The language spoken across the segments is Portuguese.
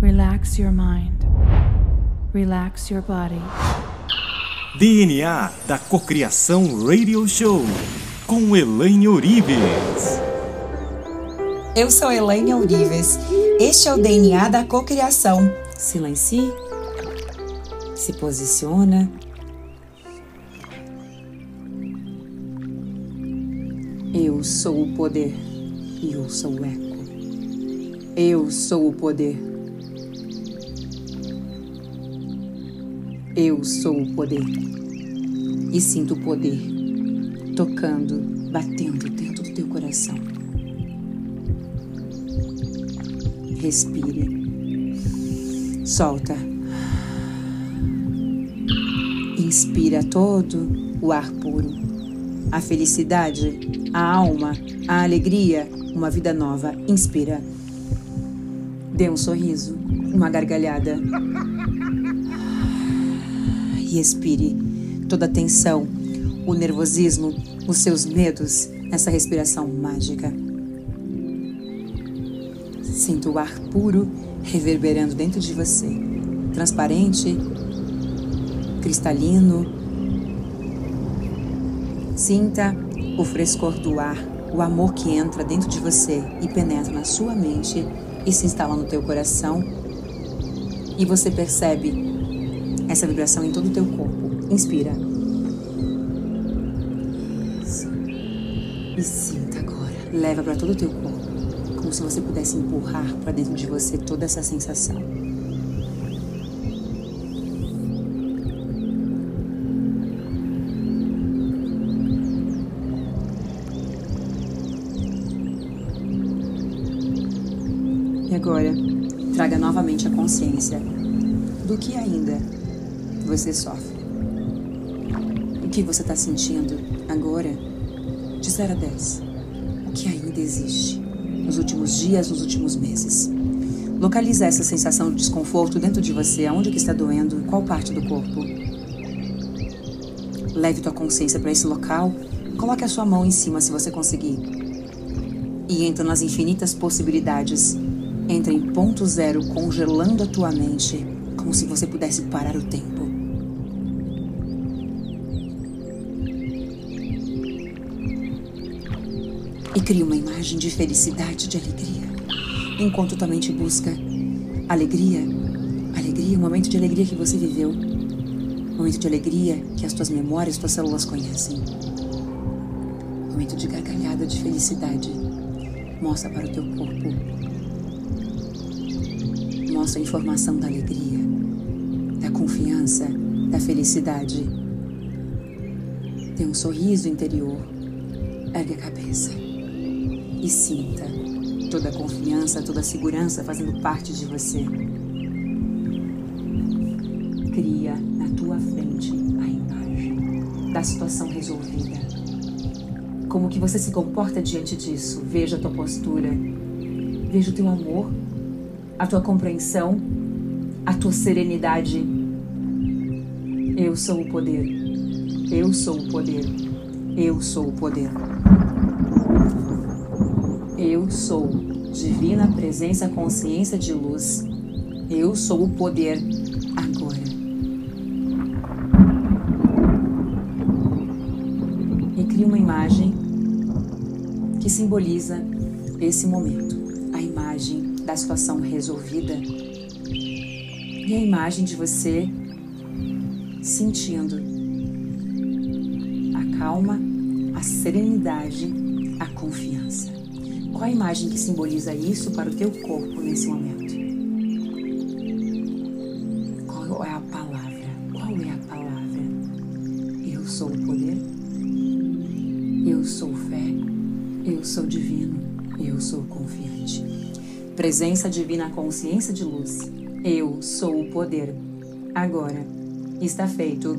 Relax your mind. Relax your body. DNA da Cocriação Radio Show com Elaine Orives. Eu sou Elaine Orives. Este é o DNA da Cocriação. Silencie. Se posiciona. Eu sou o poder e eu sou o eco. Eu sou o poder. Eu sou o poder. E sinto o poder tocando, batendo dentro do teu coração. Respire. Solta. Inspira todo o ar puro. A felicidade, a alma, a alegria, uma vida nova. Inspira. Dê um sorriso, uma gargalhada. E expire toda a tensão, o nervosismo, os seus medos nessa respiração mágica. Sinta o ar puro reverberando dentro de você, transparente, cristalino. Sinta o frescor do ar, o amor que entra dentro de você e penetra na sua mente e se instala no teu coração. E você percebe essa vibração em todo o teu corpo. Inspira. E sinta agora. Leva para todo o teu corpo, como se você pudesse empurrar para dentro de você toda essa sensação. E agora, traga novamente a consciência do que ainda você sofre. O que você está sentindo agora, de 0 a 10. O que ainda existe nos últimos dias, nos últimos meses. Localiza essa sensação de desconforto dentro de você, aonde que está doendo, qual parte do corpo. Leve tua consciência para esse local, coloque a sua mão em cima se você conseguir. E entra nas infinitas possibilidades entra em ponto zero, congelando a tua mente, como se você pudesse parar o tempo. E cria uma imagem de felicidade, de alegria. Enquanto tua mente busca alegria, alegria, um momento de alegria que você viveu, um momento de alegria que as tuas memórias, tuas células conhecem. Um momento de gargalhada, de felicidade. Mostra para o teu corpo mostra a informação da alegria, da confiança, da felicidade. Tem um sorriso interior. Ergue a cabeça e sinta toda a confiança, toda a segurança fazendo parte de você. Cria na tua frente a imagem da situação resolvida. Como que você se comporta diante disso? Veja a tua postura. Veja o teu amor a tua compreensão, a tua serenidade. Eu sou o poder. Eu sou o poder. Eu sou o poder. Eu sou divina presença, consciência de luz. Eu sou o poder agora. E cria uma imagem que simboliza esse momento. A imagem da situação resolvida e a imagem de você sentindo a calma, a serenidade, a confiança. Qual a imagem que simboliza isso para o teu corpo nesse momento? Qual é a palavra? Qual é a palavra? Eu sou o poder. Eu sou fé. Eu sou divino. Eu sou confiante. Presença divina, consciência de luz. Eu sou o poder. Agora. Está feito.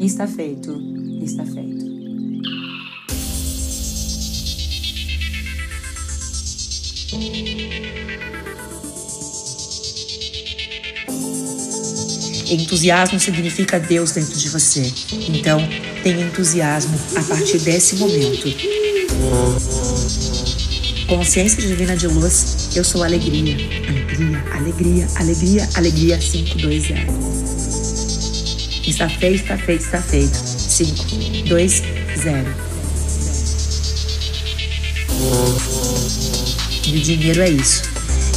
Está feito. Está feito. Entusiasmo significa Deus dentro de você. Então, tenha entusiasmo a partir desse momento. Consciência divina de luz Eu sou alegria. Alegria, alegria, alegria, alegria 520. Está feito, está feito, está feito. 5, 2, 0. E o dinheiro é isso.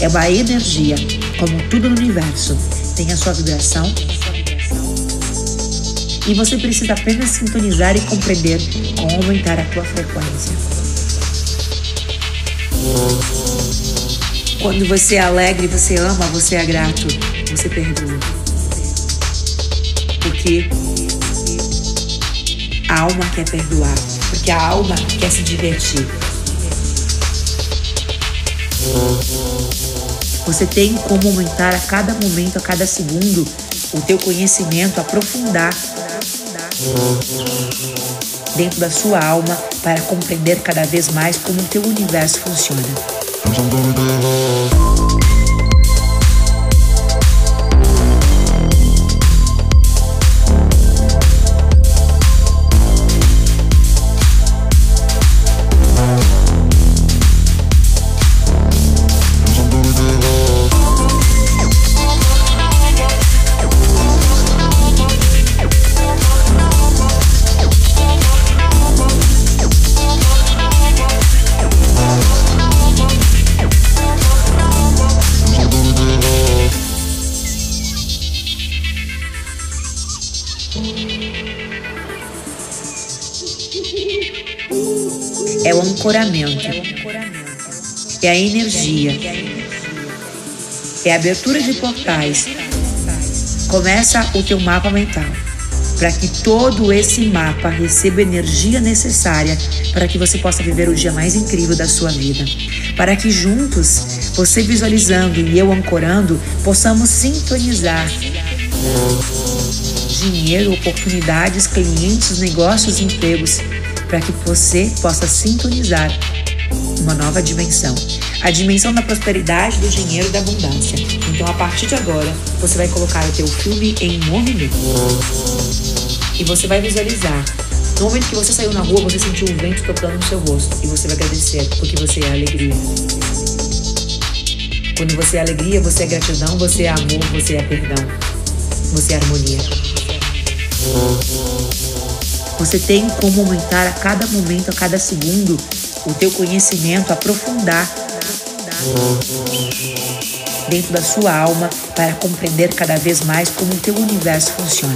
É uma energia, como tudo no universo. Tem a sua vibração. E você precisa apenas sintonizar e compreender como aumentar a tua frequência. Quando você é alegre, você ama, você é grato, você perdoa. Porque a alma quer perdoar, porque a alma quer se divertir. Você tem como aumentar a cada momento, a cada segundo, o teu conhecimento, aprofundar dentro da sua alma para compreender cada vez mais como o teu universo funciona. É o ancoramento, é a energia, é a abertura de portais. Começa o teu mapa mental para que todo esse mapa receba a energia necessária para que você possa viver o dia mais incrível da sua vida. Para que juntos, você visualizando e eu ancorando, possamos sintonizar dinheiro, oportunidades, clientes, negócios, empregos, para que você possa sintonizar uma nova dimensão. A dimensão da prosperidade, do dinheiro e da abundância. Então, a partir de agora, você vai colocar o teu filme em movimento. E você vai visualizar. No momento que você saiu na rua, você sentiu o vento tocando no seu rosto. E você vai agradecer, porque você é alegria. Quando você é alegria, você é gratidão, você é amor, você é perdão. Você é harmonia. Você tem como aumentar a cada momento, a cada segundo, o teu conhecimento, aprofundar dentro da sua alma para compreender cada vez mais como o teu universo funciona.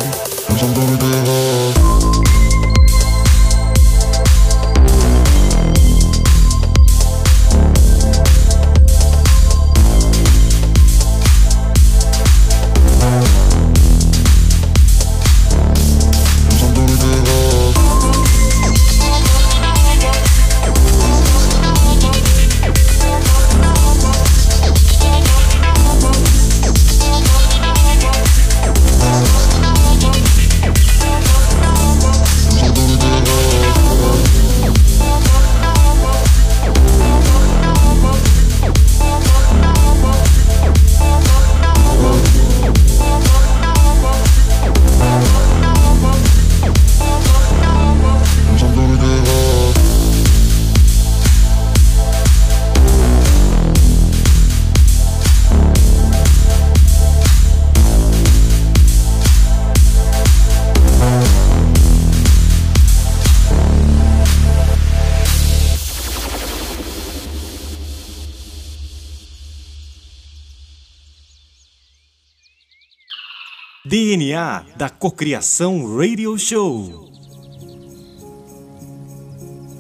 DNA da Cocriação Radio Show.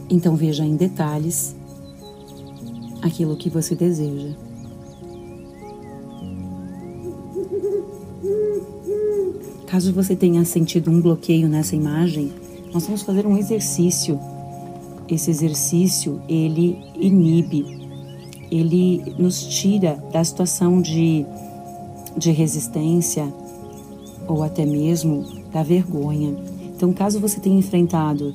Então veja em detalhes aquilo que você deseja. Caso você tenha sentido um bloqueio nessa imagem, nós vamos fazer um exercício. Esse exercício, ele inibe, ele nos tira da situação de, de resistência ou até mesmo da vergonha. Então, caso você tenha enfrentado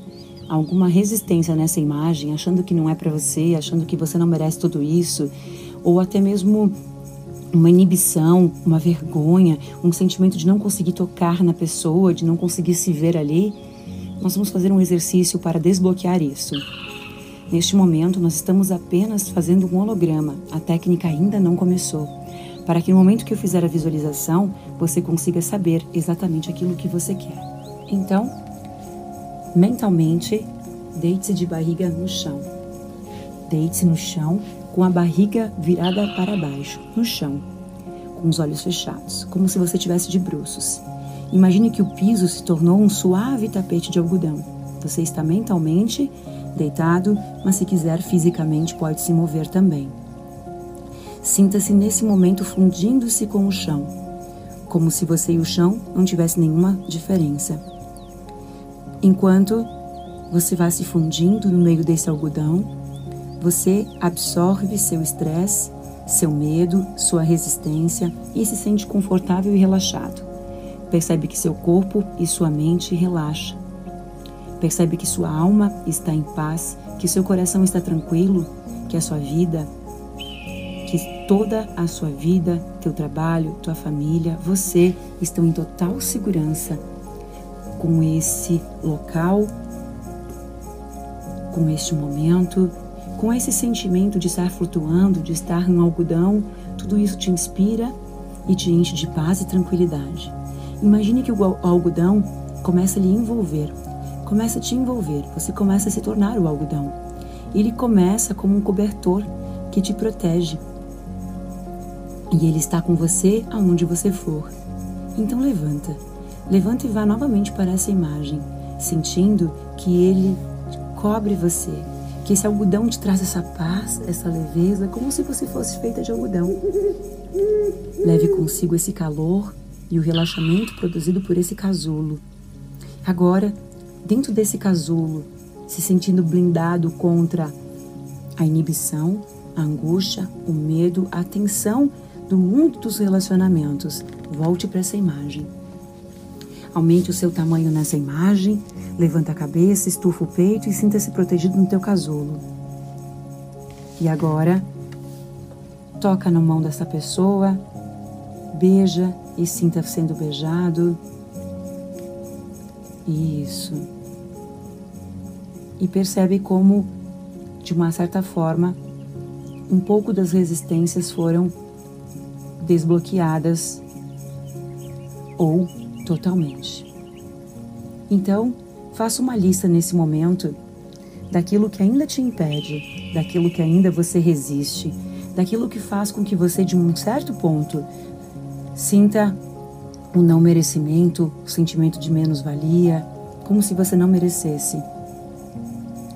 alguma resistência nessa imagem, achando que não é para você, achando que você não merece tudo isso, ou até mesmo uma inibição, uma vergonha, um sentimento de não conseguir tocar na pessoa, de não conseguir se ver ali, nós vamos fazer um exercício para desbloquear isso. Neste momento, nós estamos apenas fazendo um holograma, a técnica ainda não começou. Para que no momento que eu fizer a visualização, você consiga saber exatamente aquilo que você quer. Então, mentalmente, deite-se de barriga no chão. Deite-se no chão com a barriga virada para baixo, no chão, com os olhos fechados, como se você estivesse de bruços. Imagine que o piso se tornou um suave tapete de algodão. Você está mentalmente deitado, mas se quiser fisicamente pode se mover também. Sinta-se nesse momento fundindo-se com o chão, como se você e o chão não tivessem nenhuma diferença. Enquanto você vai se fundindo no meio desse algodão, você absorve seu estresse, seu medo, sua resistência e se sente confortável e relaxado. Percebe que seu corpo e sua mente relaxam. Percebe que sua alma está em paz, que seu coração está tranquilo, que a sua vida, que toda a sua vida, teu trabalho, tua família, você estão em total segurança com esse local, com este momento, com esse sentimento de estar flutuando, de estar no algodão, tudo isso te inspira e te enche de paz e tranquilidade. Imagine que o algodão começa a lhe envolver, começa a te envolver, você começa a se tornar o algodão. Ele começa como um cobertor que te protege. E ele está com você aonde você for. Então levanta, levanta e vá novamente para essa imagem, sentindo que ele cobre você, que esse algodão te traz essa paz, essa leveza, como se você fosse feita de algodão. Leve consigo esse calor e o relaxamento produzido por esse casulo. Agora, dentro desse casulo, se sentindo blindado contra a inibição, a angústia, o medo, a tensão do mundo dos relacionamentos, volte para essa imagem. Aumente o seu tamanho nessa imagem, levanta a cabeça, estufa o peito e sinta-se protegido no teu casulo. E agora, toca na mão dessa pessoa, beija e sinta sendo beijado. Isso. E percebe como, de uma certa forma, um pouco das resistências foram desbloqueadas ou totalmente. Então, faça uma lista nesse momento daquilo que ainda te impede, daquilo que ainda você resiste, daquilo que faz com que você, de um certo ponto, Sinta o não merecimento, o sentimento de menos-valia, como se você não merecesse.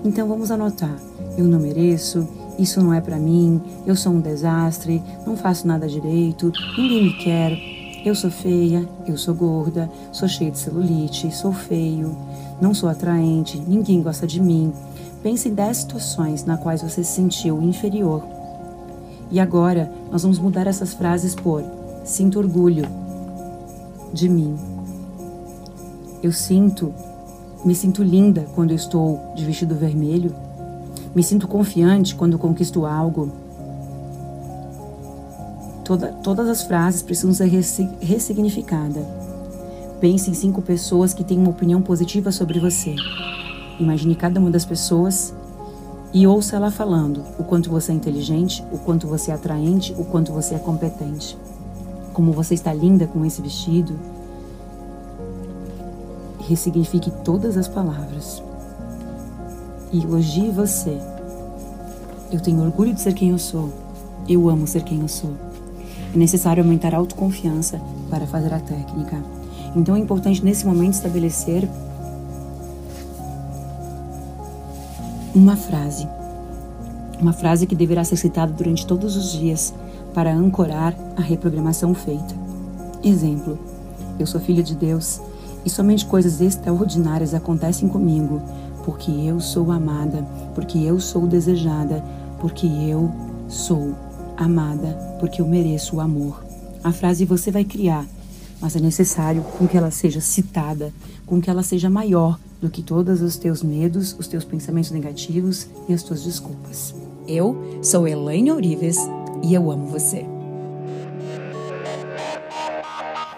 Então vamos anotar: eu não mereço, isso não é para mim, eu sou um desastre, não faço nada direito, ninguém me quer, eu sou feia, eu sou gorda, sou cheia de celulite, sou feio, não sou atraente, ninguém gosta de mim. Pense em 10 situações na quais você se sentiu inferior. E agora nós vamos mudar essas frases por Sinto orgulho de mim. Eu sinto, me sinto linda quando eu estou de vestido vermelho. Me sinto confiante quando conquisto algo. Toda, todas as frases precisam ser ressignificadas. Pense em cinco pessoas que têm uma opinião positiva sobre você. Imagine cada uma das pessoas e ouça ela falando o quanto você é inteligente, o quanto você é atraente, o quanto você é competente como você está linda com esse vestido. Ressignifique todas as palavras. E elogie você. Eu tenho orgulho de ser quem eu sou. Eu amo ser quem eu sou. É necessário aumentar a autoconfiança para fazer a técnica. Então é importante nesse momento estabelecer uma frase. Uma frase que deverá ser citada durante todos os dias para ancorar a reprogramação feita. Exemplo: eu sou filha de Deus e somente coisas extraordinárias acontecem comigo porque eu sou amada, porque eu sou desejada, porque eu sou amada, porque eu mereço o amor. A frase você vai criar, mas é necessário com que ela seja citada, com que ela seja maior do que todos os teus medos, os teus pensamentos negativos e as tuas desculpas. Eu sou Elaine Orives e eu amo você.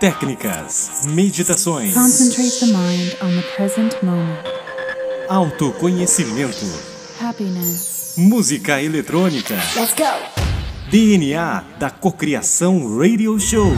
Técnicas, meditações. Concentrate the mind on the present moment. Autoconhecimento. happiness. Música eletrônica. Let's go! DNA da Cocriação Radio Show.